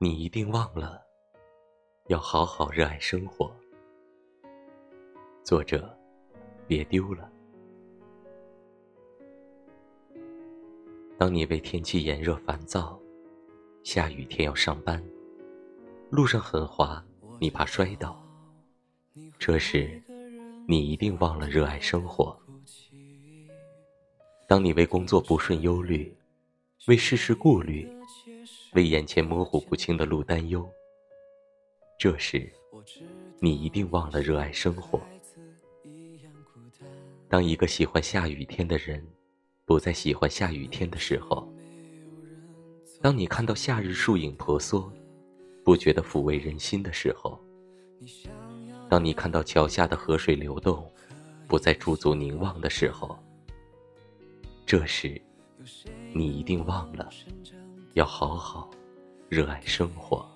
你一定忘了，要好好热爱生活。作者：别丢了。当你为天气炎热烦躁，下雨天要上班，路上很滑，你怕摔倒，这时，你一定忘了热爱生活。当你为工作不顺忧虑，为世事顾虑，为眼前模糊不清的路担忧，这时，你一定忘了热爱生活。当一个喜欢下雨天的人，不再喜欢下雨天的时候，当你看到夏日树影婆娑，不觉得抚慰人心的时候，当你看到桥下的河水流动，不再驻足凝望的时候。这时，你一定忘了，要好好热爱生活。